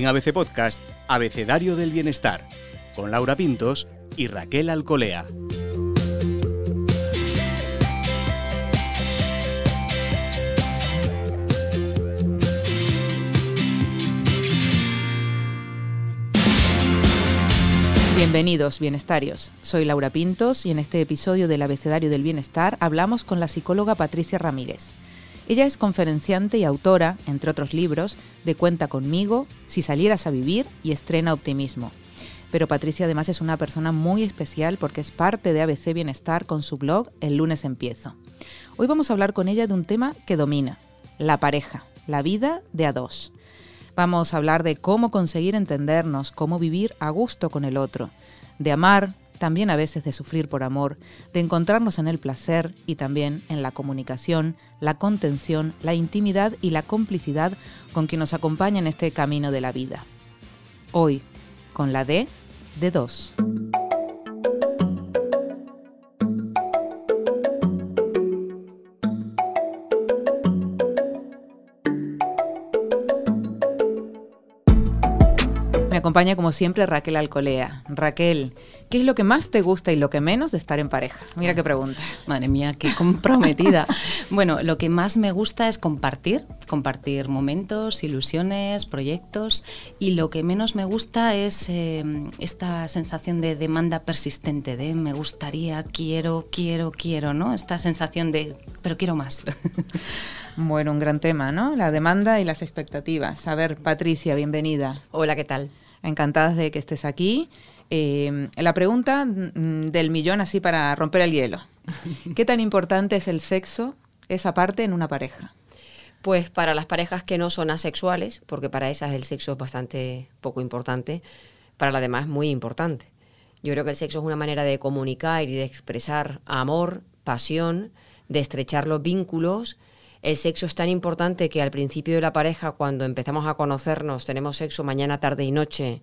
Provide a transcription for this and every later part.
En ABC Podcast, Abecedario del Bienestar, con Laura Pintos y Raquel Alcolea. Bienvenidos, bienestarios. Soy Laura Pintos y en este episodio del Abecedario del Bienestar hablamos con la psicóloga Patricia Ramírez. Ella es conferenciante y autora, entre otros libros, de Cuenta conmigo, Si salieras a vivir y Estrena Optimismo. Pero Patricia además es una persona muy especial porque es parte de ABC Bienestar con su blog El lunes empiezo. Hoy vamos a hablar con ella de un tema que domina, la pareja, la vida de a dos. Vamos a hablar de cómo conseguir entendernos, cómo vivir a gusto con el otro, de amar, también a veces de sufrir por amor, de encontrarnos en el placer y también en la comunicación, la contención, la intimidad y la complicidad con quien nos acompaña en este camino de la vida. Hoy, con la D de dos. acompaña como siempre Raquel Alcolea. Raquel, ¿qué es lo que más te gusta y lo que menos de estar en pareja? Mira qué pregunta. Madre mía, qué comprometida. bueno, lo que más me gusta es compartir, compartir momentos, ilusiones, proyectos y lo que menos me gusta es eh, esta sensación de demanda persistente, de me gustaría, quiero, quiero, quiero, ¿no? Esta sensación de pero quiero más. Bueno, un gran tema, ¿no? La demanda y las expectativas. A ver, Patricia, bienvenida. Hola, ¿qué tal? encantadas de que estés aquí. Eh, la pregunta mm, del millón así para romper el hielo. ¿Qué tan importante es el sexo, esa parte, en una pareja? Pues para las parejas que no son asexuales, porque para esas el sexo es bastante poco importante, para las demás es muy importante. Yo creo que el sexo es una manera de comunicar y de expresar amor, pasión, de estrechar los vínculos el sexo es tan importante que al principio de la pareja, cuando empezamos a conocernos, tenemos sexo mañana, tarde y noche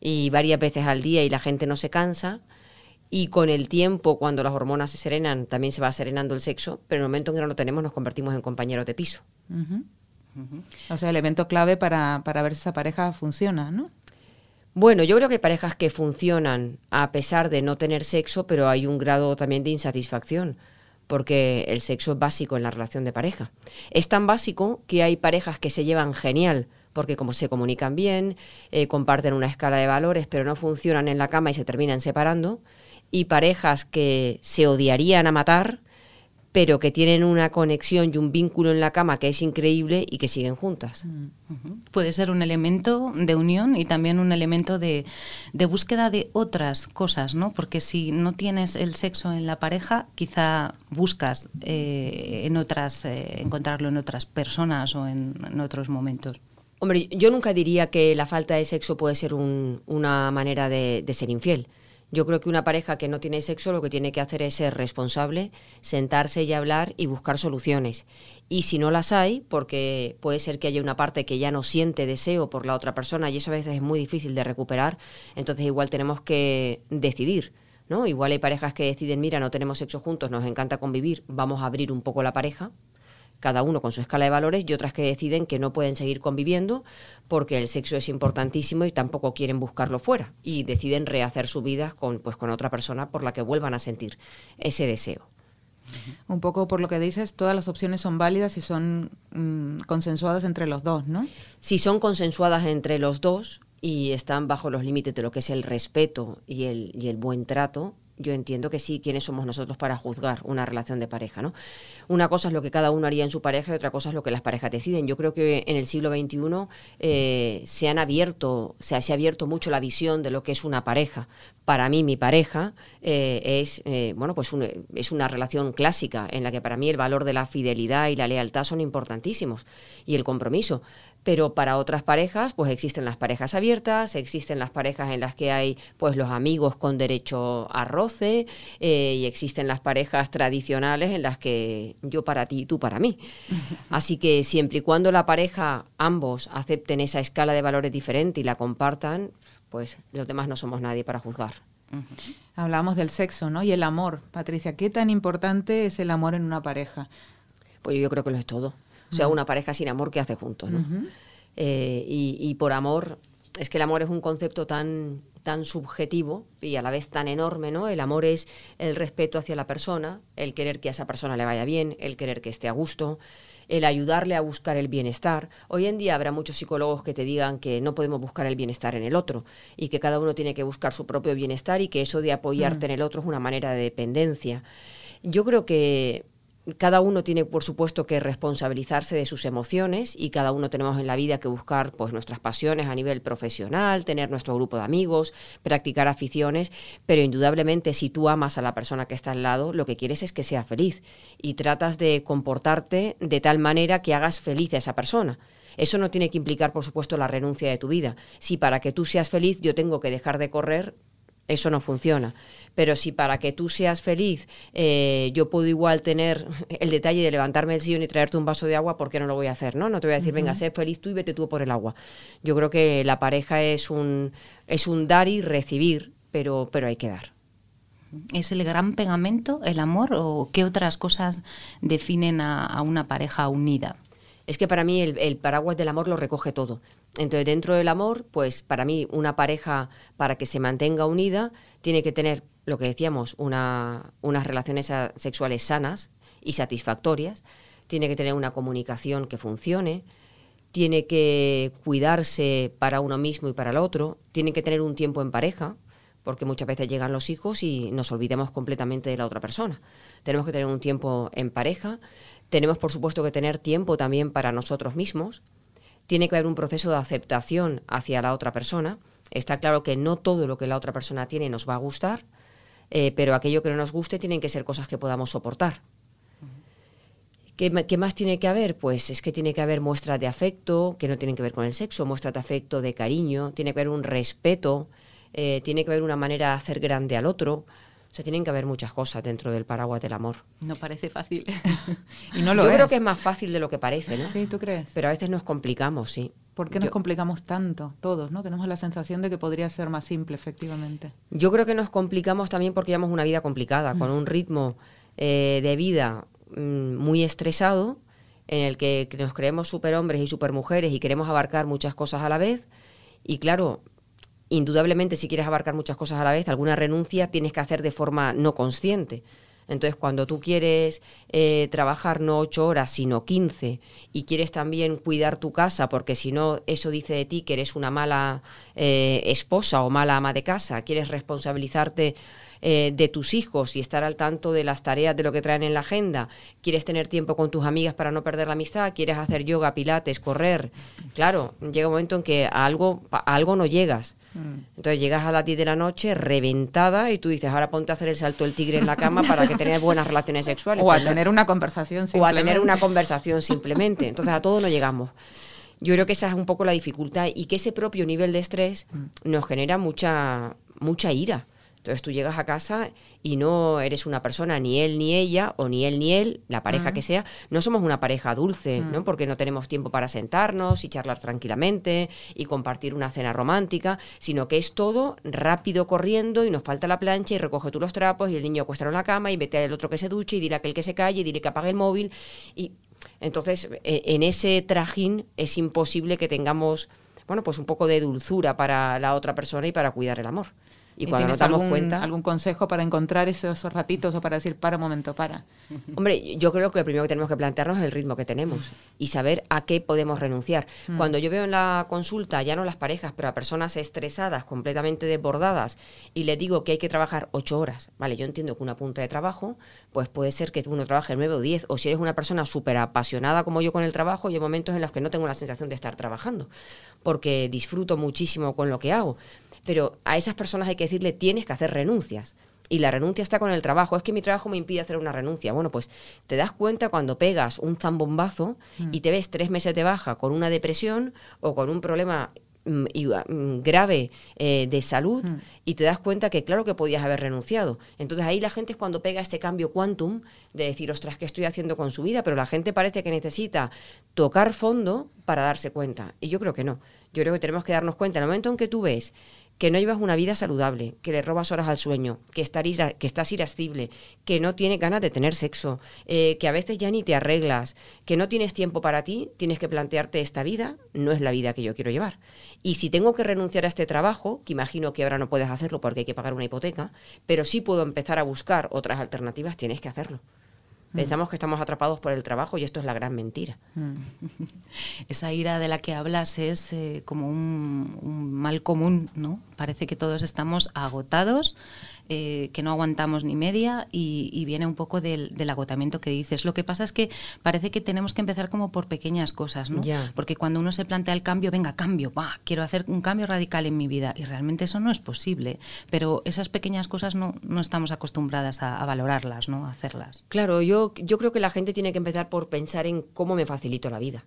y varias veces al día y la gente no se cansa. Y con el tiempo, cuando las hormonas se serenan, también se va serenando el sexo, pero en el momento en que no lo tenemos nos convertimos en compañeros de piso. O sea, elemento clave para, para ver si esa pareja funciona, ¿no? Bueno, yo creo que hay parejas que funcionan a pesar de no tener sexo, pero hay un grado también de insatisfacción porque el sexo es básico en la relación de pareja. Es tan básico que hay parejas que se llevan genial, porque como se comunican bien, eh, comparten una escala de valores, pero no funcionan en la cama y se terminan separando, y parejas que se odiarían a matar, pero que tienen una conexión y un vínculo en la cama que es increíble y que siguen juntas. Mm, Puede ser un elemento de unión y también un elemento de, búsqueda de otras cosas, ¿no? Porque si no tienes el sexo en la pareja, quizá buscas eh, en otras, eh, encontrarlo en otras personas o en, otros momentos. Hombre, yo nunca diría que la falta de sexo puede ser una manera de ser infiel. Yo creo que una pareja que no tiene sexo lo que tiene que hacer es ser responsable, sentarse y hablar y buscar soluciones. Y si no las hay, porque puede ser que haya una parte que ya no siente deseo por la otra persona y eso a veces es muy difícil de recuperar, entonces igual tenemos que decidir. ¿no? Igual hay parejas que deciden, mira, no tenemos sexo juntos, nos encanta convivir, vamos a abrir un poco la pareja, cada uno con su escala de valores, y otras que deciden que no pueden seguir conviviendo porque el sexo es importantísimo y tampoco quieren buscarlo fuera y deciden rehacer su vida con, pues, con otra persona por la que vuelvan a sentir ese deseo. Un poco por lo que dices, todas las opciones son válidas y son mm, consensuadas entre los dos, ¿no? Si son consensuadas entre los dos y están bajo los límites de lo que es el respeto y el, y el buen trato, yo entiendo que sí, quiénes somos nosotros para juzgar una relación de pareja, ¿no? Una cosa es lo que cada uno haría en su pareja y otra cosa es lo que las parejas deciden. Yo creo que en el siglo XXI eh, se han abierto, se ha abierto mucho la visión de lo que es una pareja. Para mí, mi pareja eh, es, eh, bueno, pues es una relación clásica en la que para mí el valor de la fidelidad y la lealtad son importantísimos y el compromiso pero para otras parejas pues existen las parejas abiertas, existen las parejas en las que hay pues los amigos con derecho a roce eh, y existen las parejas tradicionales en las que yo para ti y tú para mí. Así que siempre y cuando la pareja ambos acepten esa escala de valores diferente y la compartan, pues los demás no somos nadie para juzgar. Hablamos del sexo, ¿no? Y el amor. Patricia, ¿qué tan importante es el amor en una pareja? Pues yo creo que lo es todo. O sea, una pareja sin amor, ¿qué hace juntos? ¿no? Eh, y, por amor es que el amor es un concepto tan, tan subjetivo y a la vez tan enorme, ¿no? El amor es el respeto hacia la persona, el querer que a esa persona le vaya bien, el querer que esté a gusto, el ayudarle a buscar el bienestar. Hoy en día habrá muchos psicólogos que te digan que no podemos buscar el bienestar en el otro y que cada uno tiene que buscar su propio bienestar y que eso de apoyarte en el otro es una manera de dependencia. Yo creo que cada uno tiene, por supuesto, que responsabilizarse de sus emociones y cada uno tenemos en la vida que buscar pues, nuestras pasiones a nivel profesional, tener nuestro grupo de amigos, practicar aficiones, pero indudablemente si tú amas a la persona que está al lado, lo que quieres es que sea feliz y tratas de comportarte de tal manera que hagas feliz a esa persona. Eso no tiene que implicar, por supuesto, la renuncia de tu vida. Si para que tú seas feliz yo tengo que dejar de correr, eso no funciona. Pero si para que tú seas feliz eh, yo puedo igual tener el detalle de levantarme del sillón y traerte un vaso de agua, ¿por qué no lo voy a hacer? No, no te voy a decir, venga, sé feliz tú y vete tú por el agua. Yo creo que la pareja es un, es un dar y recibir, pero, pero hay que dar. ¿Es el gran pegamento el amor o qué otras cosas definen a, una pareja unida? Es que para mí el, paraguas del amor lo recoge todo. Entonces, dentro del amor, pues para mí una pareja, para que se mantenga unida, tiene que tener, lo que decíamos, una, unas relaciones sexuales sanas y satisfactorias, tiene que tener una comunicación que funcione, tiene que cuidarse para uno mismo y para el otro, tiene que tener un tiempo en pareja, porque muchas veces llegan los hijos y nos olvidamos completamente de la otra persona. Tenemos que tener un tiempo en pareja, tenemos por supuesto que tener tiempo también para nosotros mismos, tiene que haber un proceso de aceptación hacia la otra persona. Está claro que no todo lo que la otra persona tiene nos va a gustar, eh, pero aquello que no nos guste tienen que ser cosas que podamos soportar. ¿Qué, más tiene que haber? Pues es que tiene que haber muestras de afecto, que no tienen que ver con el sexo, muestras de afecto, de cariño, tiene que haber un respeto, eh, tiene que haber una manera de hacer grande al otro, sea, tienen que haber muchas cosas dentro del paraguas del amor. No parece fácil. y no lo Yo creo que es más fácil de lo que parece, ¿no? Sí, ¿tú crees? Pero a veces nos complicamos, sí. ¿Por qué nos complicamos tanto? Todos, ¿no? Tenemos la sensación de que podría ser más simple, efectivamente. Yo creo que nos complicamos también porque llevamos una vida complicada, con un ritmo eh, de vida mm, muy estresado, en el que nos creemos superhombres y supermujeres y queremos abarcar muchas cosas a la vez. Y claro, indudablemente si quieres abarcar muchas cosas a la vez, alguna renuncia tienes que hacer de forma no consciente. Entonces, cuando tú quieres eh, trabajar no ocho horas, sino quince, y quieres también cuidar tu casa, porque si no, eso dice de ti que eres una mala eh, esposa o mala ama de casa, quieres responsabilizarte eh, de tus hijos y estar al tanto de las tareas de lo que traen en la agenda, quieres tener tiempo con tus amigas para no perder la amistad, quieres hacer yoga, pilates, correr. Claro, llega un momento en que a algo, a algo no llegas. Mm. Entonces llegas a las 10 de la noche reventada y tú dices, ahora ponte a hacer el salto del tigre en la cama para que tengas buenas relaciones sexuales. O a tener una conversación simplemente. O a tener una conversación simplemente. Entonces a todo no llegamos. Yo creo que esa es un poco la dificultad y que ese propio nivel de estrés mm. nos genera mucha, mucha ira. Entonces tú llegas a casa y no eres una persona, ni él ni ella, o ni él ni él, la pareja que sea, no somos una pareja dulce, ¿no? Porque no tenemos tiempo para sentarnos y charlar tranquilamente y compartir una cena romántica, sino que es todo rápido corriendo y nos falta la plancha y recoge tú los trapos y el niño acuesta en la cama y vete al otro que se duche y dile a aquel que se calle y dile que apague el móvil. Y entonces e, en ese trajín es imposible que tengamos, bueno, pues un poco de dulzura para la otra persona y para cuidar el amor. Y cuando nos damos cuenta... ¿Algún consejo para encontrar esos, ratitos o para decir, para un momento, para? Hombre, yo creo que lo primero que tenemos que plantearnos es el ritmo que tenemos y saber a qué podemos renunciar. Mm. Cuando yo veo en la consulta, ya no las parejas, pero a personas estresadas, completamente desbordadas, y les digo que hay que trabajar ocho horas, vale, yo entiendo que una punta de trabajo, pues puede ser que uno trabaje nueve o diez, o si eres una persona súper apasionada como yo con el trabajo, hay momentos en los que no tengo la sensación de estar trabajando, porque disfruto muchísimo con lo que hago pero a esas personas hay que decirle tienes que hacer renuncias. Y la renuncia está con el trabajo. Es que mi trabajo me impide hacer una renuncia. Bueno, pues te das cuenta cuando pegas un zambombazo mm. y te ves tres meses de baja con una depresión o con un problema mm, mm, grave eh, de salud y te das cuenta que claro que podías haber renunciado. Entonces ahí la gente es cuando pega este cambio quantum de decir, ostras, ¿qué estoy haciendo con su vida? Pero la gente parece que necesita tocar fondo para darse cuenta. Y yo creo que no. Yo creo que tenemos que darnos cuenta, en el momento en que tú ves que no llevas una vida saludable, que le robas horas al sueño, que, que estás irascible, que no tienes ganas de tener sexo, eh, que a veces ya ni te arreglas, que no tienes tiempo para ti, tienes que plantearte esta vida, no es la vida que yo quiero llevar. Y si tengo que renunciar a este trabajo, que imagino que ahora no puedes hacerlo porque hay que pagar una hipoteca, pero sí puedo empezar a buscar otras alternativas, tienes que hacerlo. Mm. Pensamos que estamos atrapados por el trabajo y esto es la gran mentira. Mm. Esa ira de la que hablas es eh, como un, un, mal común, ¿no? Parece que todos estamos agotados, eh, que no aguantamos ni media y, viene un poco del, agotamiento que dices. Lo que pasa es que parece que tenemos que empezar como por pequeñas cosas, ¿no? Porque cuando uno se plantea el cambio, venga, cambio, va, quiero hacer un cambio radical en mi vida y realmente eso no es posible. Pero esas pequeñas cosas no, no estamos acostumbradas a, valorarlas, ¿no? A hacerlas. Claro, yo, yo creo que la gente tiene que empezar por pensar en cómo me facilito la vida.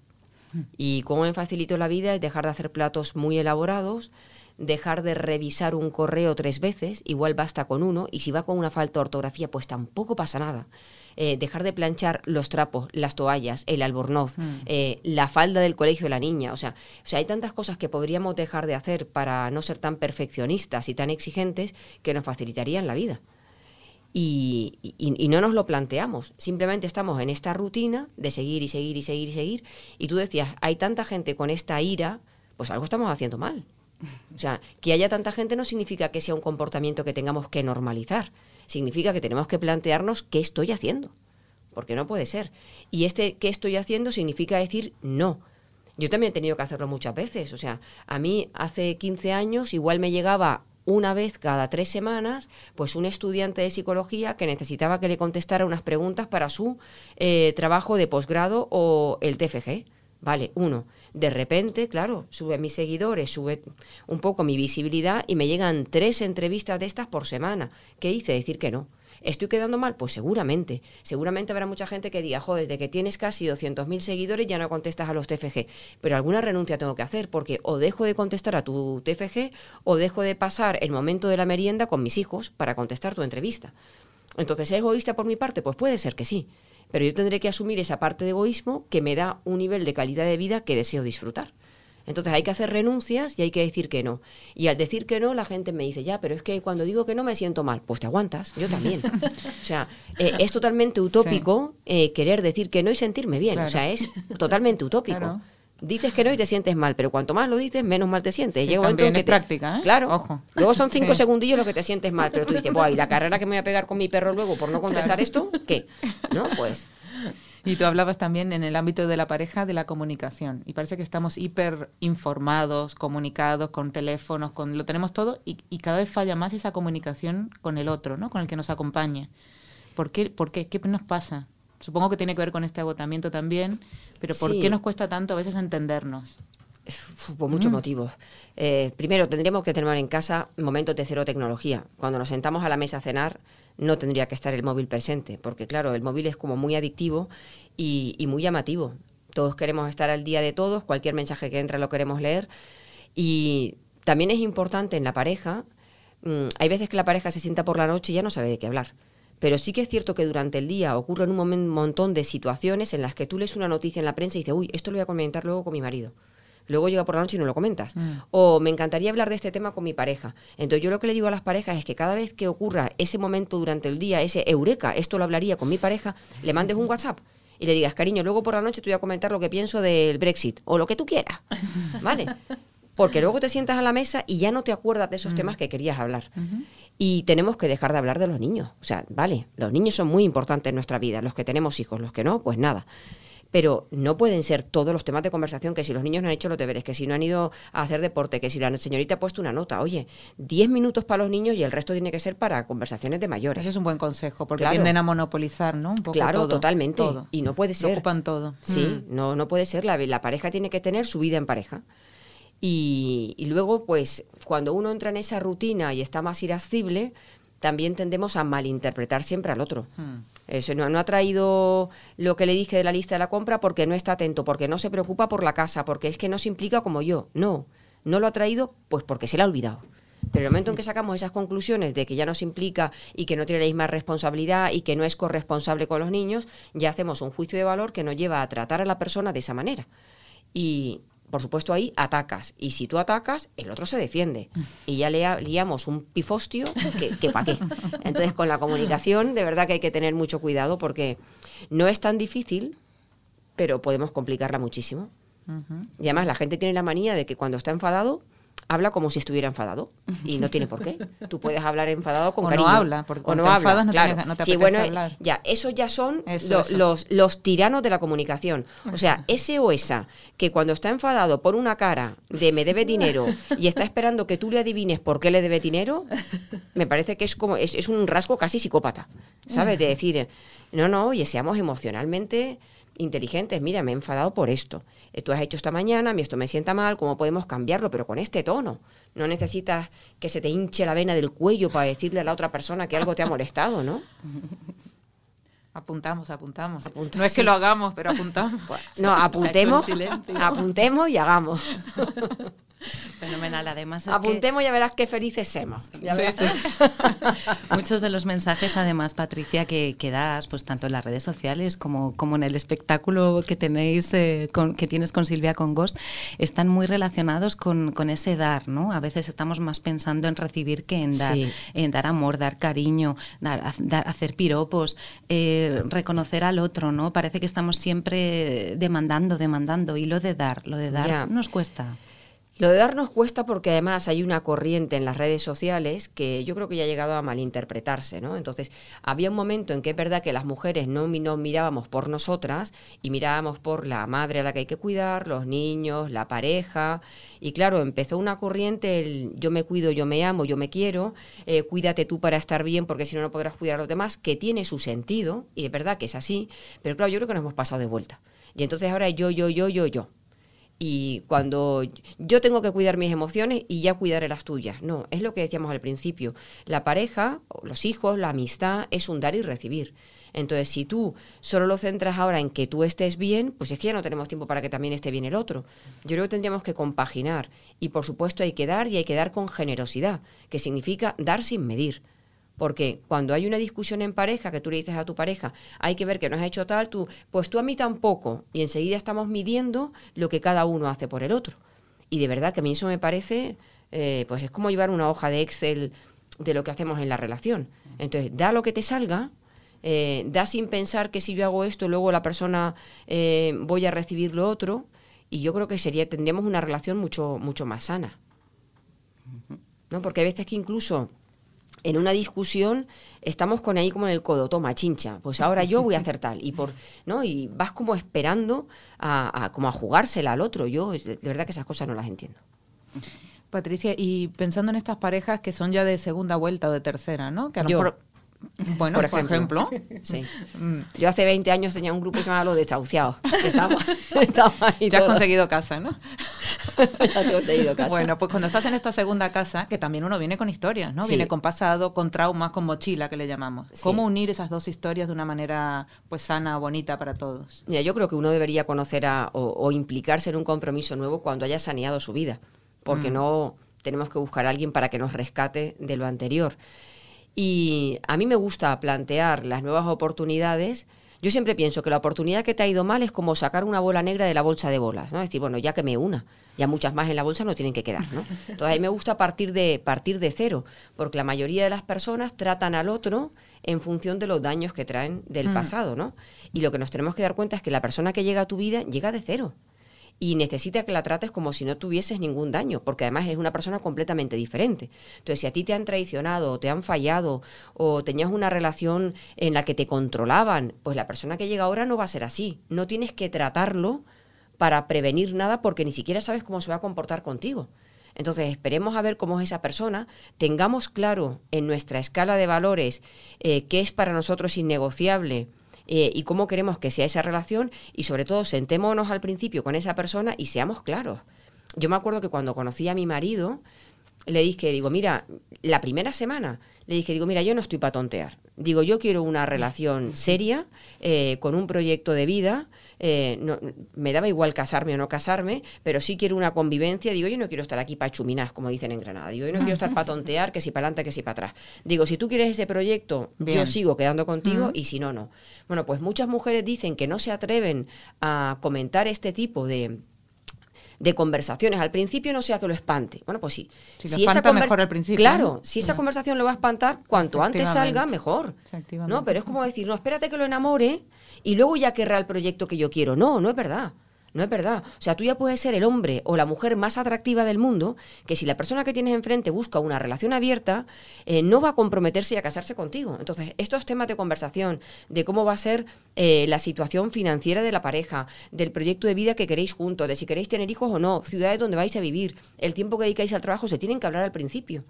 Mm. Y cómo me facilito la vida es dejar de hacer platos muy elaborados, dejar de revisar un correo tres veces, igual basta con uno, y si va con una falta de ortografía, pues tampoco pasa nada. Eh, dejar de planchar los trapos, las toallas, el albornoz, mm. eh, la falda del colegio de la niña. O sea, o sea, hay tantas cosas que podríamos dejar de hacer para no ser tan perfeccionistas y tan exigentes que nos facilitarían la vida. Y, y, no nos lo planteamos. Simplemente estamos en esta rutina de seguir y seguir y seguir y seguir. Y tú decías, hay tanta gente con esta ira, pues algo estamos haciendo mal. O sea, que haya tanta gente no significa que sea un comportamiento que tengamos que normalizar. Significa que tenemos que plantearnos qué estoy haciendo. Porque no puede ser. Y este qué estoy haciendo significa decir no. Yo también he tenido que hacerlo muchas veces. O sea, a mí hace 15 años igual me llegaba una vez cada tres semanas, pues un estudiante de psicología que necesitaba que le contestara unas preguntas para su eh, trabajo de posgrado o el TFG. Vale, uno. De repente, claro, sube mis seguidores, sube un poco mi visibilidad y me llegan tres entrevistas de estas por semana. ¿Qué hice? Decir que no. ¿Estoy quedando mal? Pues seguramente. Seguramente habrá mucha gente que diga, joder, desde que tienes casi 200.000 seguidores ya no contestas a los TFG. Pero alguna renuncia tengo que hacer porque o dejo de contestar a tu TFG o dejo de pasar el momento de la merienda con mis hijos para contestar tu entrevista. Entonces, ¿es egoísta por mi parte? Pues puede ser que sí pero yo tendré que asumir esa parte de egoísmo que me da un nivel de calidad de vida que deseo disfrutar. Entonces hay que hacer renuncias y hay que decir que no. Y al decir que no, la gente me dice, ya, pero es que cuando digo que no me siento mal, pues te aguantas, yo también. o sea, eh, es totalmente utópico eh, querer decir que no y sentirme bien. O sea, es totalmente utópico dices que no y te sientes mal, pero cuanto más lo dices, menos mal te sientes. Llega un momento en que práctica, ¿eh? Claro. Ojo. Luego son cinco segundillos lo que te sientes mal, pero tú dices, ¿y la carrera que me voy a pegar con mi perro luego por no contestar esto? ¿Qué? ¿No? Pues... Y tú hablabas también en el ámbito de la pareja de la comunicación. Y parece que estamos hiper informados, comunicados, con teléfonos, con lo tenemos todo, y, y cada vez falla más esa comunicación con el otro, ¿no? Con el que nos acompaña. ¿Por qué? ¿Por qué? ¿Qué nos pasa? Supongo que tiene que ver con este agotamiento también, pero ¿por qué nos cuesta tanto a veces entendernos? Por muchos mm. motivos. Eh, primero, tendríamos que tener en casa momentos de cero tecnología. Cuando nos sentamos a la mesa a cenar, no tendría que estar el móvil presente, porque claro, el móvil es como muy adictivo y, muy llamativo. Todos queremos estar al día de todos, cualquier mensaje que entra lo queremos leer. Y también es importante en la pareja, mm, hay veces que la pareja se sienta por la noche y ya no sabe de qué hablar. Pero sí que es cierto que durante el día ocurren un montón de situaciones en las que tú lees una noticia en la prensa y dices, uy, esto lo voy a comentar luego con mi marido. Luego llega por la noche y no lo comentas. Mm. O me encantaría hablar de este tema con mi pareja. Entonces yo lo que le digo a las parejas es que cada vez que ocurra ese momento durante el día, ese eureka, esto lo hablaría con mi pareja, le mandes un WhatsApp y le digas, cariño, luego por la noche te voy a comentar lo que pienso del Brexit o lo que tú quieras. ¿Vale? Porque luego te sientas a la mesa y ya no te acuerdas de esos temas que querías hablar. Y tenemos que dejar de hablar de los niños. O sea, vale, los niños son muy importantes en nuestra vida. Los que tenemos hijos, los que no, pues nada. Pero no pueden ser todos los temas de conversación que si los niños no han hecho los deberes, que si no han ido a hacer deporte, que si la señorita ha puesto una nota. Oye, 10 minutos para los niños y el resto tiene que ser para conversaciones de mayores. Ese es un buen consejo, porque tienden a monopolizar, ¿no? Un poco claro, totalmente. Y no puede ser. ocupan todo. Sí, mm. no, no puede ser. La, la pareja tiene que tener su vida en pareja. Y, luego, pues, cuando uno entra en esa rutina y está más irascible, también tendemos a malinterpretar siempre al otro. Hmm. Eso no, ha traído lo que le dije de la lista de la compra porque no está atento, porque no se preocupa por la casa, porque es que no se implica como yo. No, no lo ha traído pues porque se le ha olvidado. Pero el momento en que sacamos esas conclusiones de que ya no se implica y que no tiene la misma responsabilidad y que no es corresponsable con los niños, ya hacemos un juicio de valor que nos lleva a tratar a la persona de esa manera. Y, por supuesto ahí atacas. Y si tú atacas, el otro se defiende. Y ya le liamos un pifostio que, que para qué. Entonces con la comunicación de verdad que hay que tener mucho cuidado porque no es tan difícil, pero podemos complicarla muchísimo. Y además la gente tiene la manía de que cuando está enfadado habla como si estuviera enfadado y no tiene por qué. Tú puedes hablar enfadado con o cariño. no habla, porque cuando no te enfadas no, claro. te, sí, bueno, hablar. ya, eso ya son Los, los tiranos de la comunicación. O sea, ese o esa que cuando está enfadado por una cara de me debe dinero y está esperando que tú le adivines por qué le debe dinero, me parece que es como es, es un rasgo casi psicópata, ¿sabes? De decir, no, no, oye, seamos emocionalmente inteligentes, mira, me he enfadado por esto. Tú has hecho esta mañana, a mí esto me sienta mal, ¿cómo podemos cambiarlo? Pero con este tono. No necesitas que se te hinche la vena del cuello para decirle a la otra persona que algo te ha molestado, ¿no? Apuntamos, apuntamos. no es que lo hagamos, pero apuntamos. no, apuntemos, apuntemos y hagamos. Fenomenal, además Apuntemos y ya verás qué felices somos. Muchos de los mensajes, además, Patricia, que, que, das, pues tanto en las redes sociales como, como en el espectáculo que tenéis, eh, con, que tienes con Silvia con Ghost, están muy relacionados con, con, ese dar, ¿no? A veces estamos más pensando en recibir que en dar, en dar amor, dar cariño, dar, hacer piropos, eh, reconocer al otro, ¿no? Parece que estamos siempre demandando, demandando, y lo de dar, lo de dar nos cuesta. Lo de darnos cuesta porque además hay una corriente en las redes sociales que yo creo que ya ha llegado a malinterpretarse, ¿no? Entonces, había un momento en que es verdad que las mujeres no mirábamos por nosotras y mirábamos por la madre a la que hay que cuidar, los niños, la pareja. Y claro, empezó una corriente, el yo me cuido, yo me amo, yo me quiero, eh, cuídate tú para estar bien porque si no, no podrás cuidar a los demás, que tiene su sentido, y es verdad que es así, pero claro, yo creo que nos hemos pasado de vuelta. Y entonces ahora yo, yo, yo, yo, yo. Y cuando yo tengo que cuidar mis emociones y ya cuidaré las tuyas. No, es lo que decíamos al principio. La pareja, los hijos, la amistad es un dar y recibir. Entonces, si tú solo lo centras ahora en que tú estés bien, pues es que ya no tenemos tiempo para que también esté bien el otro. Yo creo que tendríamos que compaginar. Y por supuesto hay que dar y hay que dar con generosidad, que significa dar sin medir. Porque cuando hay una discusión en pareja, que tú le dices a tu pareja, hay que ver que no has hecho tal, tú, pues tú a mí tampoco. Y enseguida estamos midiendo lo que cada uno hace por el otro. Y de verdad que a mí eso me parece, eh, pues es como llevar una hoja de Excel de lo que hacemos en la relación. Entonces, da lo que te salga, eh, da sin pensar que si yo hago esto, luego la persona eh, voy a recibir lo otro. Y yo creo que sería, tendríamos una relación mucho, mucho más sana. ¿No? Porque hay veces que incluso en una discusión estamos con ahí como en el codo, toma, chincha, pues ahora yo voy a hacer tal. Y por, ¿no? Y vas como esperando a, como a jugársela al otro. Yo de verdad que esas cosas no las entiendo. Patricia, y pensando en estas parejas que son ya de segunda vuelta o de tercera, ¿no? Que a lo mejor bueno, por ejemplo. Sí. Mm. Yo hace 20 años tenía un grupo llamado Los Desahuciados. ya has conseguido casa, ¿no? ya he conseguido casa. Bueno, pues cuando estás en esta segunda casa, que también uno viene con historias, ¿no? Viene con pasado, con traumas, con mochila, que le llamamos. ¿Cómo unir esas dos historias de una manera pues sana, bonita para todos? Mira, yo creo que uno debería conocer a, o, implicarse en un compromiso nuevo cuando haya saneado su vida, porque mm. no tenemos que buscar a alguien para que nos rescate de lo anterior. Y a mí me gusta plantear las nuevas oportunidades. Yo siempre pienso que la oportunidad que te ha ido mal es como sacar una bola negra de la bolsa de bolas, ¿no? Es decir, bueno, ya que me una, ya muchas más en la bolsa no tienen que quedar, ¿no? Entonces a mí me gusta partir de, partir de cero, porque la mayoría de las personas tratan al otro en función de los daños que traen del mm. pasado, ¿no? Y lo que nos tenemos que dar cuenta es que la persona que llega a tu vida llega de cero y necesita que la trates como si no tuvieses ningún daño, porque además es una persona completamente diferente. Entonces, si a ti te han traicionado o te han fallado o tenías una relación en la que te controlaban, pues la persona que llega ahora no va a ser así. No tienes que tratarlo para prevenir nada porque ni siquiera sabes cómo se va a comportar contigo. Entonces, esperemos a ver cómo es esa persona, tengamos claro en nuestra escala de valores eh, qué es para nosotros innegociable, eh, y cómo queremos que sea esa relación y sobre todo sentémonos al principio con esa persona y seamos claros. Yo me acuerdo que cuando conocí a mi marido, le dije, digo, mira, la primera semana, le dije, digo, mira, yo no estoy para tontear. Digo, yo quiero una relación seria, eh, con un proyecto de vida. Eh, no, me daba igual casarme o no casarme, pero sí quiero una convivencia. Digo, yo no quiero estar aquí para chuminar, como dicen en Granada. Digo, yo no quiero estar para tontear, que si para adelante, que si para atrás. Digo, si tú quieres ese proyecto, yo sigo quedando contigo y si no, no. Bueno, pues muchas mujeres dicen que no se atreven a comentar este tipo de de conversaciones. Al principio no sea que lo espante. Bueno, pues sí. Si lo espanta, mejor al principio, Claro, ¿no? si esa conversación lo va a espantar, cuanto antes salga, mejor. ¿no? Pero es como decir, no, espérate que lo enamore y luego ya querrá el proyecto que yo quiero. No, no es verdad. No es verdad. O sea, tú ya puedes ser el hombre o la mujer más atractiva del mundo, que si la persona que tienes enfrente busca una relación abierta, eh, no va a comprometerse y a casarse contigo. Entonces, estos temas de conversación, de cómo va a ser eh, la situación financiera de la pareja, del proyecto de vida que queréis juntos, de si queréis tener hijos o no, ciudades donde vais a vivir, el tiempo que dedicáis al trabajo, se tienen que hablar al principio.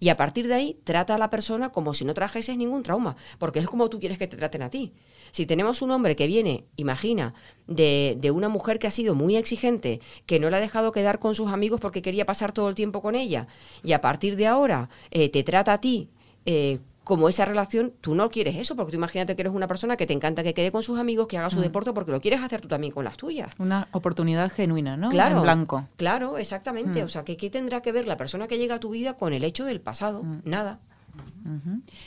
Y a partir de ahí, trata a la persona como si no trajeses ningún trauma, porque es como tú quieres que te traten a ti. Si tenemos un hombre que viene, imagina, de, de una mujer que ha sido muy exigente, que no le ha dejado quedar con sus amigos porque quería pasar todo el tiempo con ella, y a partir de ahora eh, te trata a ti eh, como esa relación, tú no quieres eso, porque tú imagínate que eres una persona que te encanta que quede con sus amigos, que haga su deporte, porque lo quieres hacer tú también con las tuyas. Una oportunidad genuina, ¿no? Claro. En blanco. Claro, exactamente. O sea, que ¿qué tendrá que ver la persona que llega a tu vida con el hecho del pasado? Nada.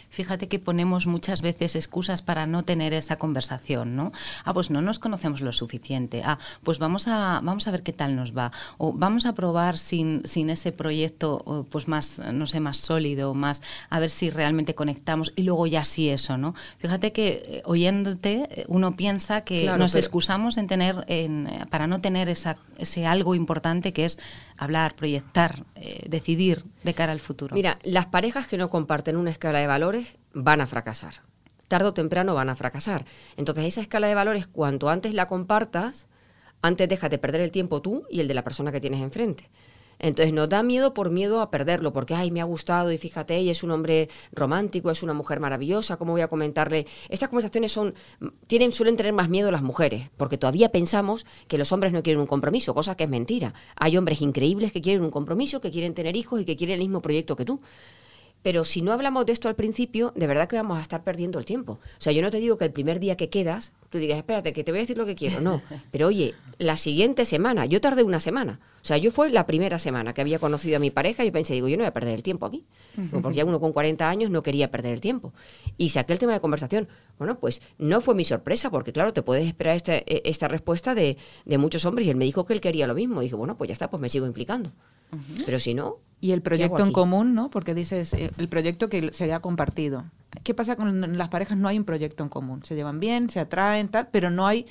Fíjate que ponemos muchas veces excusas para no tener esa conversación, ¿no? Ah, pues no nos conocemos lo suficiente. Ah, pues vamos a, vamos a ver qué tal nos va. O vamos a probar sin, sin ese proyecto pues más, no sé, más sólido, más a ver si realmente conectamos y luego ya sí eso, ¿no? Fíjate que eh, oyéndote eh, uno piensa que Claro, nos excusamos en tener, en, eh, para no tener esa, ese algo importante que es hablar, proyectar, eh, decidir de cara al futuro. Mira, las parejas que no comparten una escala de valores van a fracasar. Tarde o temprano van a fracasar. Entonces, esa escala de valores, cuanto antes la compartas, antes déjate perder el tiempo tú y el de la persona que tienes enfrente. Entonces nos da miedo por miedo a perderlo, porque ay, me ha gustado y fíjate, ella es un hombre romántico, es una mujer maravillosa, ¿cómo voy a comentarle? Estas conversaciones son tienen suelen tener más miedo las mujeres, porque todavía pensamos que los hombres no quieren un compromiso, cosa que es mentira. Hay hombres increíbles que quieren un compromiso, que quieren tener hijos y que quieren el mismo proyecto que tú. Pero si no hablamos de esto al principio, de verdad que vamos a estar perdiendo el tiempo. O sea, yo no te digo que el primer día que quedas, tú digas, espérate, que te voy a decir lo que quiero. No. Pero oye, la siguiente semana, yo tardé una semana. O sea, yo fue la primera semana que había conocido a mi pareja y pensé, digo, yo no voy a perder el tiempo aquí. Porque ya uno con 40 años no quería perder el tiempo. Y saqué el tema de conversación. Bueno, pues no fue mi sorpresa, porque claro, te puedes esperar esta, eh, esta respuesta de, de muchos hombres. Y él me dijo que él quería lo mismo. Y dije, bueno, pues ya está, pues me sigo implicando. Pero si no, Y el proyecto en común, ¿no? Porque dices, eh, el proyecto que se haya compartido. ¿Qué pasa con las parejas? No hay un proyecto en común. Se llevan bien, se atraen, tal, pero no hay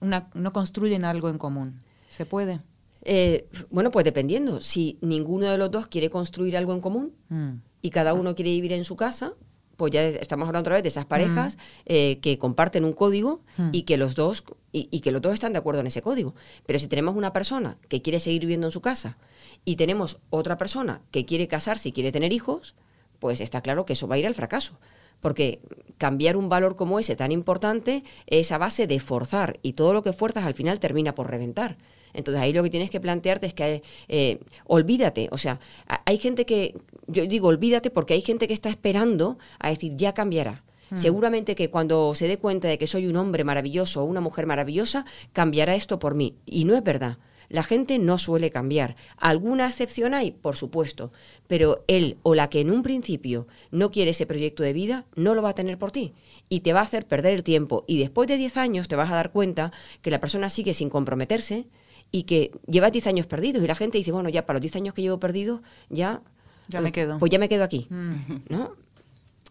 una, no construyen algo en común. ¿Se puede? Eh, bueno, pues dependiendo. Si ninguno de los dos quiere construir algo en común Mm. y cada uno quiere vivir en su casa, pues ya estamos hablando otra vez de esas parejas eh, que comparten un código Mm. y que los dos y, y que los dos están de acuerdo en ese código. Pero si tenemos una persona que quiere seguir viviendo en su casa y tenemos otra persona que quiere casarse y quiere tener hijos, pues está claro que eso va a ir al fracaso. Porque cambiar un valor como ese tan importante es a base de forzar y todo lo que fuerzas al final termina por reventar. Entonces ahí lo que tienes que plantearte es que eh, olvídate, o sea, hay gente que, yo digo olvídate porque hay gente que está esperando a decir ya cambiará. Seguramente que cuando se dé cuenta de que soy un hombre maravilloso o una mujer maravillosa, cambiará esto por mí. Y no es verdad. La gente no suele cambiar. ¿Alguna excepción hay? Por supuesto. Pero él o la que en un principio no quiere ese proyecto de vida, no lo va a tener por ti. Y te va a hacer perder el tiempo. Y después de 10 años te vas a dar cuenta que la persona sigue sin comprometerse y que lleva 10 años perdidos. Y la gente dice, bueno, ya para los 10 años que llevo perdido, ya... Ya me quedo. Pues ya me quedo aquí. Mm. ¿no?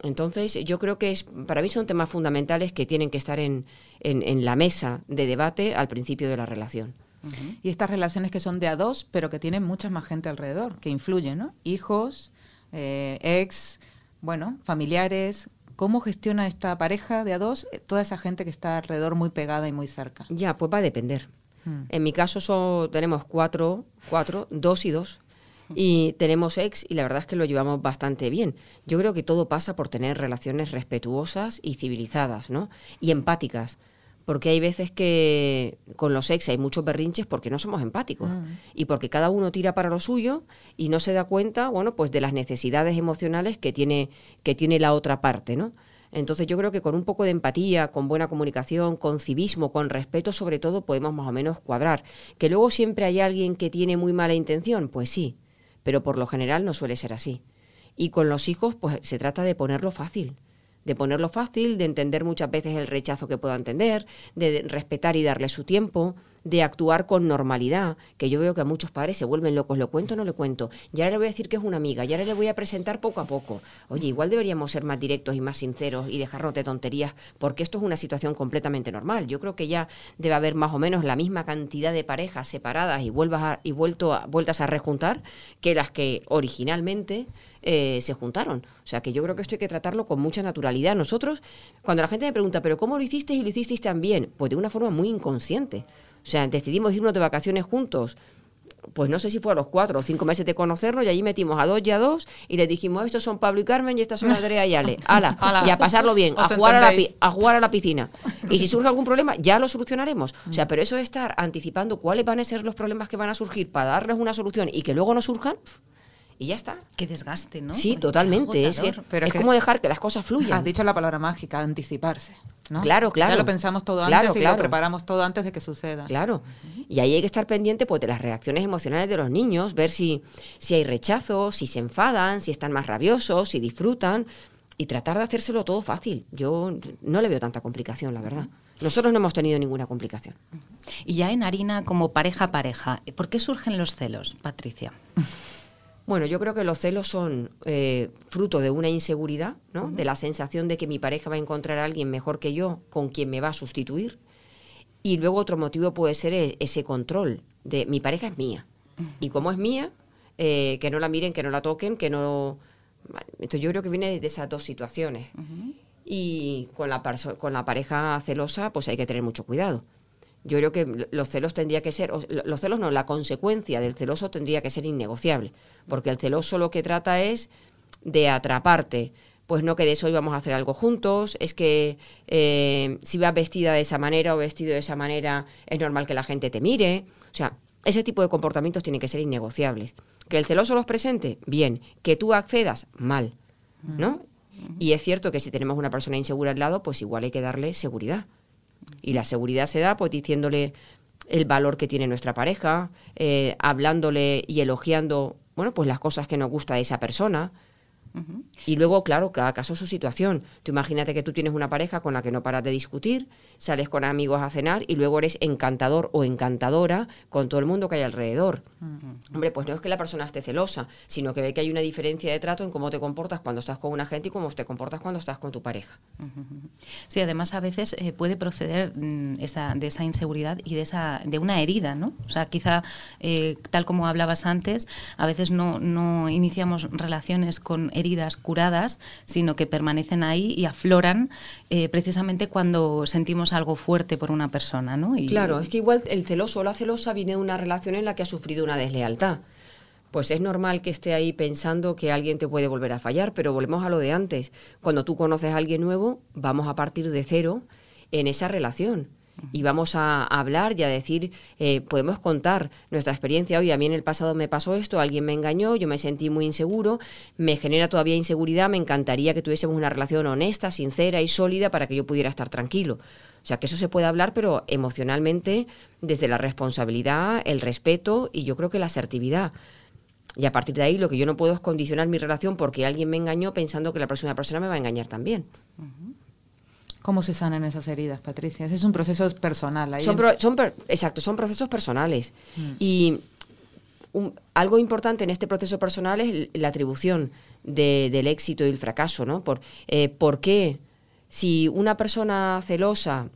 Entonces, yo creo que es, para mí son temas fundamentales que tienen que estar en, en- en la mesa de debate al principio de la relación. Y estas relaciones que son de a dos, pero que tienen mucha más gente alrededor, que influyen, ¿no? Hijos, eh, ex, bueno, familiares. ¿Cómo gestiona esta pareja de a dos eh, toda esa gente que está alrededor muy pegada y muy cerca? Ya, pues va a depender. Mm. En mi caso so- tenemos cuatro, cuatro, dos y dos. Y tenemos ex y la verdad es que lo llevamos bastante bien. Yo creo que todo pasa por tener relaciones respetuosas y civilizadas, ¿no? Y empáticas. Porque hay veces que con los ex hay muchos berrinches porque no somos empáticos. Y porque cada uno tira para lo suyo y no se da cuenta, bueno, pues de las necesidades emocionales que tiene, que tiene la otra parte, ¿no? Entonces yo creo que con un poco de empatía, con buena comunicación, con civismo, con respeto sobre todo, podemos más o menos cuadrar. Que luego siempre hay alguien que tiene muy mala intención, pues sí, pero por lo general no suele ser así. Y con los hijos, pues se trata de ponerlo fácil, de ponerlo fácil, de entender muchas veces el rechazo que pueda entender, de respetar y darle su tiempo, de actuar con normalidad, que yo veo que a muchos padres se vuelven locos, ¿lo cuento o no lo cuento? Y ahora le voy a decir que es una amiga, y ahora le voy a presentar poco a poco. Oye, igual deberíamos ser más directos y más sinceros y dejarnos de tonterías, porque esto es una situación completamente normal. Yo creo que ya debe haber más o menos la misma cantidad de parejas separadas y, vuelvas y vuelto a, vueltas a rejuntar que las que originalmente eh, se juntaron. O sea que yo creo que esto hay que tratarlo con mucha naturalidad. Nosotros, cuando la gente me pregunta, ¿pero cómo lo hicisteis y lo hicisteis tan bien? Pues de una forma muy inconsciente. O sea, decidimos irnos de vacaciones juntos. Pues no sé si fue a los cuatro o cinco meses de conocernos y allí metimos a dos y a dos y les dijimos, estos son Pablo y Carmen y estas son Andrea y Ale. ¡Hala! y a pasarlo bien, a jugar a, la, a jugar a la piscina. Y si surge algún problema, ya lo solucionaremos. O sea, pero eso es estar anticipando cuáles van a ser los problemas que van a surgir para darles una solución y que luego no surjan, y ya está. Qué desgaste, ¿no? Sí, totalmente. Es, Pero es como dejar que las cosas fluyan. Has dicho la palabra mágica, anticiparse. ¿no? Claro, claro. Ya lo pensamos todo antes y lo preparamos todo antes de que suceda. Claro. Y ahí hay que estar pendiente pues, de las reacciones emocionales de los niños, ver si, si hay rechazo, si se enfadan, si están más rabiosos, si disfrutan y tratar de hacérselo todo fácil. Yo no le veo tanta complicación, la verdad. Nosotros no hemos tenido ninguna complicación. Y ya en harina como pareja pareja, ¿por qué surgen los celos, Patricia? Bueno, yo creo que los celos son eh, fruto de una inseguridad, ¿no? De la sensación de que mi pareja va a encontrar a alguien mejor que yo, con quien me va a sustituir. Y luego otro motivo puede ser e, ese control de mi pareja es mía. Y como es mía, eh, que no la miren, que no la toquen, que no... Entonces yo creo que viene de esas dos situaciones. Y con la, con la pareja celosa, pues hay que tener mucho cuidado yo creo que los celos tendría que ser, los celos no, la consecuencia del celoso tendría que ser innegociable, porque el celoso lo que trata es de atraparte. Pues no que de eso íbamos a hacer algo juntos, es que eh, si vas vestida de esa manera o vestido de esa manera, es normal que la gente te mire. O sea, ese tipo de comportamientos tienen que ser innegociables. Que el celoso los presente, bien. Que tú accedas, mal. ¿No? Y es cierto que si tenemos una persona insegura al lado, pues igual hay que darle seguridad. Y la seguridad se da pues diciéndole el valor que tiene nuestra pareja, eh, hablándole y elogiando, bueno, pues las cosas que nos gusta de esa persona, y luego, claro, cada caso su situación. Tú imagínate que tú tienes una pareja con la que no paras de discutir, sales con amigos a cenar y luego eres encantador o encantadora con todo el mundo que hay alrededor. Hombre, pues no es que la persona esté celosa, sino que ve que hay una diferencia de trato en cómo te comportas cuando estás con una gente y cómo te comportas cuando estás con tu pareja. Sí, además a veces eh, puede proceder mm, esa, de esa inseguridad y de, esa, de una herida, ¿no? O sea, quizá, eh, tal como hablabas antes, a veces no, no iniciamos relaciones con heridas curadas, sino que permanecen ahí y afloran eh, precisamente cuando sentimos algo fuerte por una persona. ¿no? Y, claro, es que igual el celoso o la celosa viene de una relación en la que ha sufrido una deslealtad. Pues es normal que esté ahí pensando que alguien te puede volver a fallar, pero volvemos a lo de antes. Cuando tú conoces a alguien nuevo, vamos a partir de cero en esa relación y vamos a, hablar y a decir, eh, podemos contar nuestra experiencia. Oye, a mí en el pasado me pasó esto, alguien me engañó, yo me sentí muy inseguro, me genera todavía inseguridad, me encantaría que tuviésemos una relación honesta, sincera y sólida para que yo pudiera estar tranquilo. O sea, que eso se puede hablar, pero emocionalmente, desde la responsabilidad, el respeto y yo creo que la asertividad. Y a partir de ahí lo que yo no puedo es condicionar mi relación porque alguien me engañó pensando que la próxima persona me va a engañar también. ¿Cómo se sanan esas heridas, Patricia? Es un proceso personal. son, exacto, son procesos personales. Mm. Y algo importante en este proceso personal es la atribución del éxito y el fracaso, ¿no? Por, eh, ¿Por qué? Si una persona celosa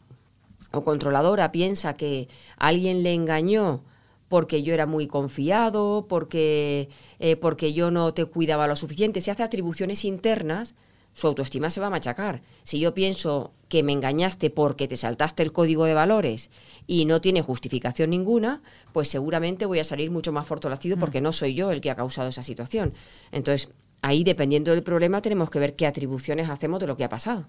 o controladora piensa que alguien le engañó porque yo era muy confiado, porque, eh, porque yo no te cuidaba lo suficiente, se hace atribuciones internas, su autoestima se va a machacar. Si yo pienso que me engañaste porque te saltaste el código de valores y no tiene justificación ninguna, pues seguramente voy a salir mucho más fortalecido mm. porque no soy yo el que ha causado esa situación. Entonces, ahí dependiendo del problema tenemos que ver qué atribuciones hacemos de lo que ha pasado.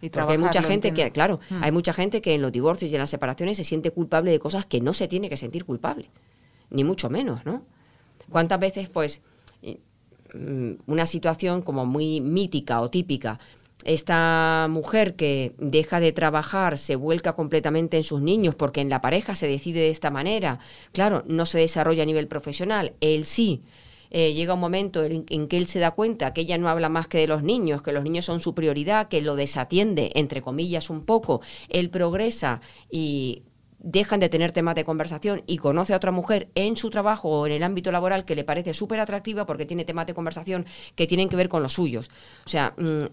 y porque hay mucha gente que, claro, mm. hay mucha gente que en los divorcios y en las separaciones se siente culpable de cosas que no se tiene que sentir culpable, ni mucho menos, ¿no? ¿Cuántas veces, pues, una situación como muy mítica o típica. Esta mujer que deja de trabajar, se vuelca completamente en sus niños porque en la pareja se decide de esta manera. Claro, no se desarrolla a nivel profesional, él sí. Eh, llega un momento en, en, que él se da cuenta que ella no habla más que de los niños, que los niños son su prioridad, que lo desatiende, entre comillas, un poco. Él progresa y dejan de tener temas de conversación y conoce a otra mujer en su trabajo o en el ámbito laboral que le parece súper atractiva porque tiene temas de conversación que tienen que ver con los suyos. O sea, mm,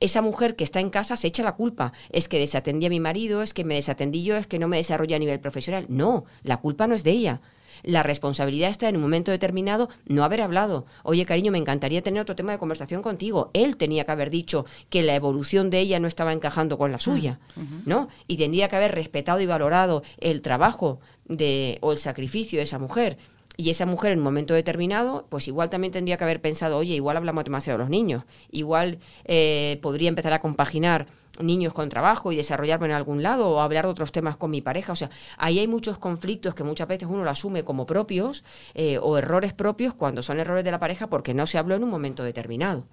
esa mujer que está en casa se echa la culpa. Es que desatendí a mi marido, es que me desatendí yo, es que no me desarrolla a nivel profesional. No, la culpa no es de ella la responsabilidad está en un momento determinado no haber hablado. Oye, cariño, me encantaría tener otro tema de conversación contigo. Él tenía que haber dicho que la evolución de ella no estaba encajando con la suya, ¿no? Y tendría que haber respetado y valorado el trabajo de, o el sacrificio de esa mujer. Y esa mujer en un momento determinado, pues igual también tendría que haber pensado, oye, igual hablamos demasiado de los niños, igual eh, podría empezar a compaginar niños con trabajo y desarrollarme en algún lado o hablar de otros temas con mi pareja. O sea, ahí hay muchos conflictos que muchas veces uno lo asume como propios eh, o errores propios cuando son errores de la pareja porque no se habló en un momento determinado.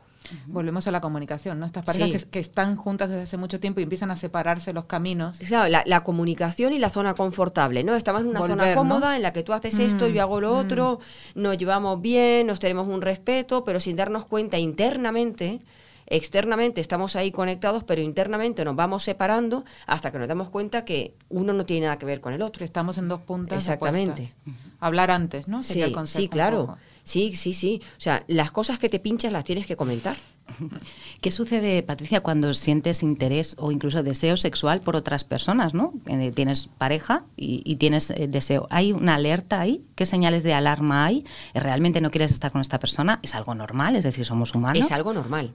Volvemos a la comunicación, ¿no? Estas parejas que, están juntas desde hace mucho tiempo y empiezan a separarse los caminos. Claro, la, comunicación y la zona confortable, ¿no? Estamos en una zona cómoda en la que tú haces esto, yo hago lo mm, otro, mm. nos llevamos bien, nos tenemos un respeto, pero sin darnos cuenta internamente externamente estamos ahí conectados, pero internamente nos vamos separando hasta que nos damos cuenta que uno no tiene nada que ver con el otro. Estamos en dos puntas. Exactamente. Hablar antes, ¿no? sí, sí, claro. Sí, sí, sí. O sea, las cosas que te pinchas las tienes que comentar. ¿Qué sucede, Patricia, cuando sientes interés o incluso deseo sexual por otras personas, ¿no? Eh, tienes pareja y, tienes eh, deseo. ¿Hay una alerta ahí? ¿Qué señales de alarma hay? ¿Realmente no quieres estar con esta persona? ¿Es algo normal? Es decir, somos humanos. Es algo normal.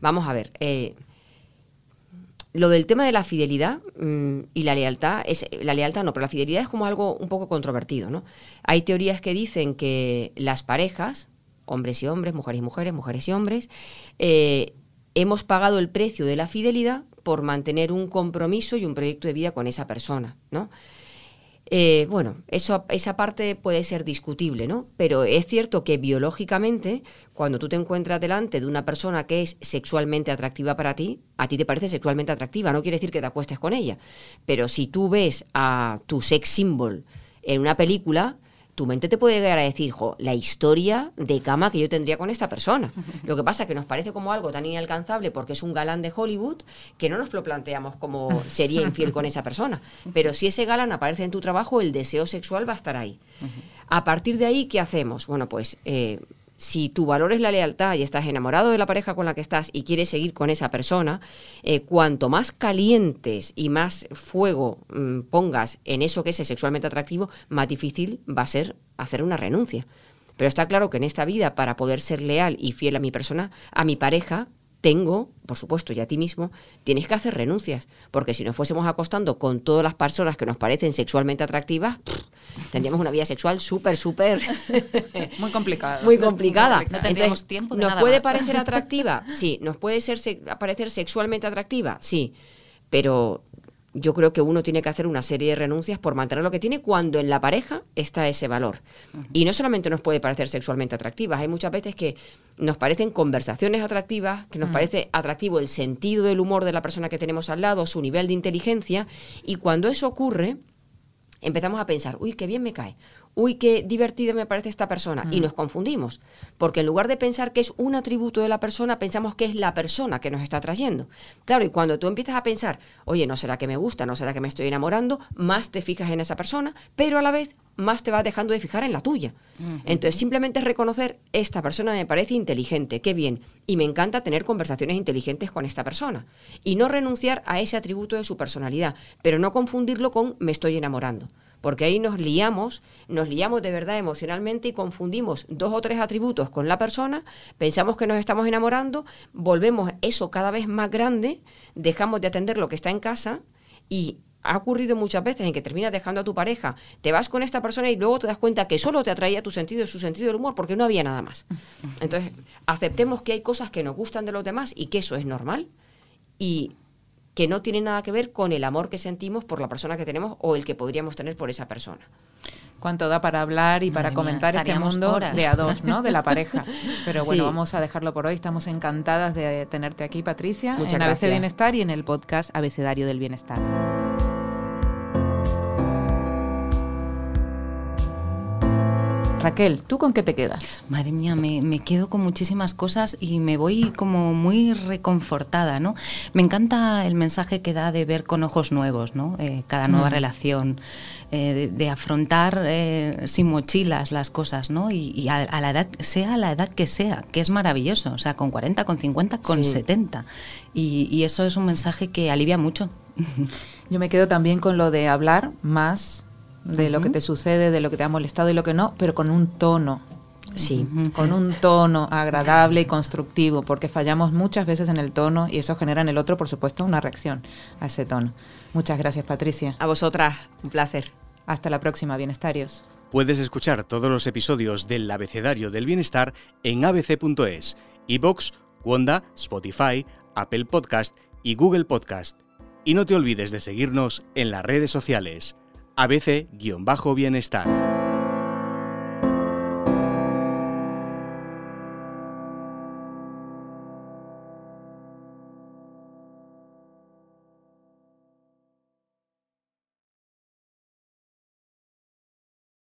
Vamos a ver. Eh, lo del tema de la fidelidad mm, y la lealtad, es, la lealtad no, pero la fidelidad es como algo un poco controvertido, ¿no? Hay teorías que dicen que las parejas, hombres y hombres, mujeres y mujeres, mujeres y hombres, eh, hemos pagado el precio de la fidelidad por mantener un compromiso y un proyecto de vida con esa persona, ¿no? Eh, bueno, eso, esa parte puede ser discutible, ¿no? Pero es cierto que biológicamente, cuando tú te encuentras delante de una persona que es sexualmente atractiva para ti, a ti te parece sexualmente atractiva, no quiere decir que te acuestes con ella. Pero si tú ves a tu sex symbol en una película, tu mente te puede llegar a decir, jo, la historia de cama que yo tendría con esta persona. Lo que pasa es que nos parece como algo tan inalcanzable porque es un galán de Hollywood que no nos lo planteamos como sería infiel con esa persona. Pero si ese galán aparece en tu trabajo, el deseo sexual va a estar ahí. A partir de ahí, ¿qué hacemos? Bueno, pues eh, si tu valor es la lealtad y estás enamorado de la pareja con la que estás y quieres seguir con esa persona, eh, cuanto más calientes y más fuego mm, pongas en eso que es sexualmente atractivo, más difícil va a ser hacer una renuncia. Pero está claro que en esta vida, para poder ser leal y fiel a mi persona, a mi pareja, tengo, por supuesto, y a ti mismo, tienes que hacer renuncias, porque si nos fuésemos acostando con todas las personas que nos parecen sexualmente atractivas, tendríamos una vida sexual súper, súper... Muy complicada. Muy complicada. No tendríamos tiempo ¿Nos puede parecer atractiva? Sí. ¿Nos puede ser, parecer sexualmente atractiva? Sí. Pero yo creo que uno tiene que hacer una serie de renuncias por mantener lo que tiene cuando en la pareja está ese valor. Y no solamente nos puede parecer sexualmente atractivas, hay muchas veces que nos parecen conversaciones atractivas, que nos parece atractivo el sentido del humor de la persona que tenemos al lado, su nivel de inteligencia, y cuando eso ocurre, empezamos a pensar, uy, qué bien me cae, uy, qué divertida me parece esta persona. Y mm. nos confundimos, porque en lugar de pensar que es un atributo de la persona, pensamos que es la persona que nos está trayendo. Claro, y cuando tú empiezas a pensar, oye, no será que me gusta, no será que me estoy enamorando, más te fijas en esa persona, pero a la vez más te vas dejando de fijar en la tuya. Entonces, simplemente reconocer, esta persona me parece inteligente, qué bien, y me encanta tener conversaciones inteligentes con esta persona. Y no renunciar a ese atributo de su personalidad, pero no confundirlo con me estoy enamorando porque ahí nos liamos, nos liamos de verdad emocionalmente y confundimos dos o tres atributos con la persona, pensamos que nos estamos enamorando, volvemos eso cada vez más grande, dejamos de atender lo que está en casa y ha ocurrido muchas veces en que terminas dejando a tu pareja, te vas con esta persona y luego te das cuenta que solo te atraía tu sentido, su sentido del humor, porque no había nada más. Entonces, aceptemos que hay cosas que nos gustan de los demás y que eso es normal y que no tiene nada que ver con el amor que sentimos por la persona que tenemos o el que podríamos tener por esa persona. Cuánto da para hablar y para comentar este mundo de a dos, ¿no? De la pareja. Pero bueno, vamos a dejarlo por hoy. Estamos encantadas de tenerte aquí, Patricia, Muchas en ABC Bienestar y en el podcast Abecedario del Bienestar. Raquel, ¿tú con qué te quedas? Madre mía, me, quedo con muchísimas cosas y me voy como muy reconfortada, ¿no? Me encanta el mensaje que da de ver con ojos nuevos, ¿no? Eh, cada nueva mm. relación, eh, de, afrontar eh, sin mochilas las cosas, ¿no? Y, a, la edad, sea la edad que sea, que es maravilloso, o sea, con 40, con 50, con 70. Y, eso es un mensaje que alivia mucho. Yo me quedo también con lo de hablar más de lo que te sucede, de lo que te ha molestado y lo que no, pero con un tono. Sí. Con un tono agradable y constructivo, porque fallamos muchas veces en el tono y eso genera en el otro, por supuesto, una reacción a ese tono. Muchas gracias, Patricia. A vosotras, un placer. Hasta la próxima, bienestarios. Puedes escuchar todos los episodios del Abecedario del Bienestar en abc.es, iBox, Wanda, Spotify, Apple Podcast y Google Podcast. Y no te olvides de seguirnos en las redes sociales. ABC-Bienestar.